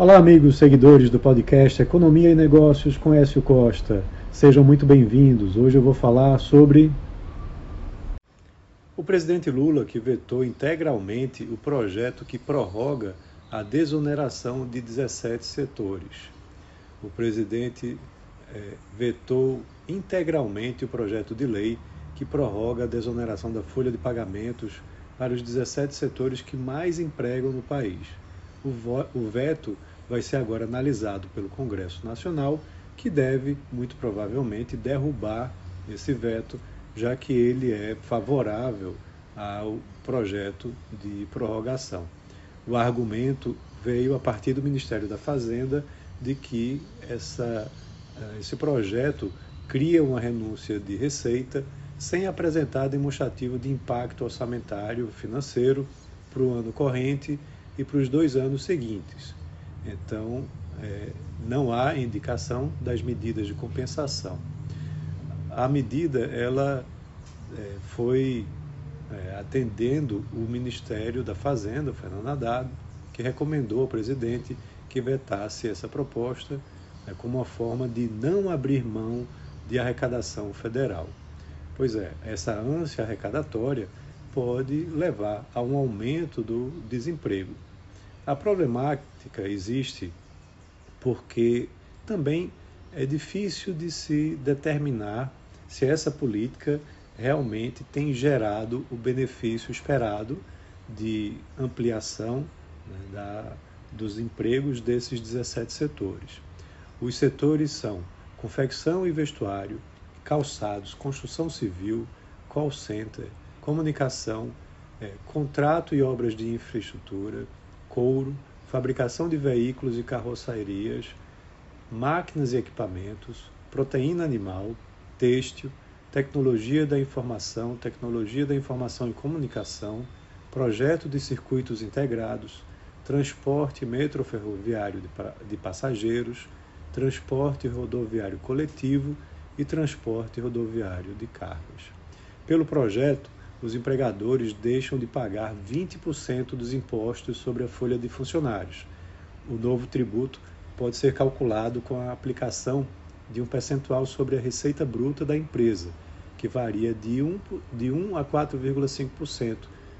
Olá, amigos seguidores do podcast Economia e Negócios com Écio Costa. Sejam muito bem-vindos. Hoje eu vou falar sobre o presidente Lula que vetou integralmente o projeto que prorroga a desoneração de 17 setores. O presidente é, vetou integralmente o projeto de lei que prorroga a desoneração da folha de pagamentos para os 17 setores que mais empregam no país. O, o veto vai ser agora analisado pelo Congresso Nacional, que deve, muito provavelmente, derrubar esse veto, já que ele é favorável ao projeto de prorrogação. O argumento veio a partir do Ministério da Fazenda de que essa, eh, esse projeto cria uma renúncia de receita sem apresentar demonstrativo de impacto orçamentário financeiro para o ano corrente e para os dois anos seguintes. Então, é, não há indicação das medidas de compensação. A medida ela é, foi é, atendendo o Ministério da Fazenda, Fernando Haddad, que recomendou ao presidente que vetasse essa proposta é, como uma forma de não abrir mão de arrecadação federal. Pois é, essa ânsia arrecadatória pode levar a um aumento do desemprego. A problemática existe porque também é difícil de se determinar se essa política realmente tem gerado o benefício esperado de ampliação né, da, dos empregos desses 17 setores. Os setores são confecção e vestuário, calçados, construção civil, call center, comunicação, é, contrato e obras de infraestrutura, couro, fabricação de veículos e carroçarias, máquinas e equipamentos, proteína animal, têxtil, tecnologia da informação, tecnologia da informação e comunicação, projeto de circuitos integrados, transporte metroferroviário de passageiros, transporte rodoviário coletivo e transporte rodoviário de cargas. Pelo projeto, os empregadores deixam de pagar 20% dos impostos sobre a folha de funcionários. O novo tributo pode ser calculado com a aplicação de um percentual sobre a receita bruta da empresa, que varia de 1, de 1 a 4,5%,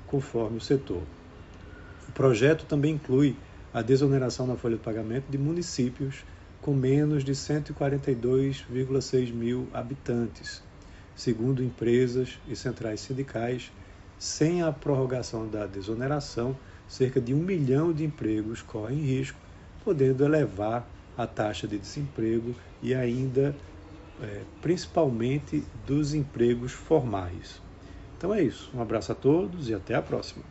conforme o setor. O projeto também inclui a desoneração na folha de pagamento de municípios com menos de 142,6 mil habitantes, segundo empresas e centrais sindicais, sem a prorrogação da desoneração, cerca de um milhão de empregos correm risco, podendo elevar a taxa de desemprego e ainda, é, principalmente, dos empregos formais. Então é isso. Um abraço a todos e até a próxima.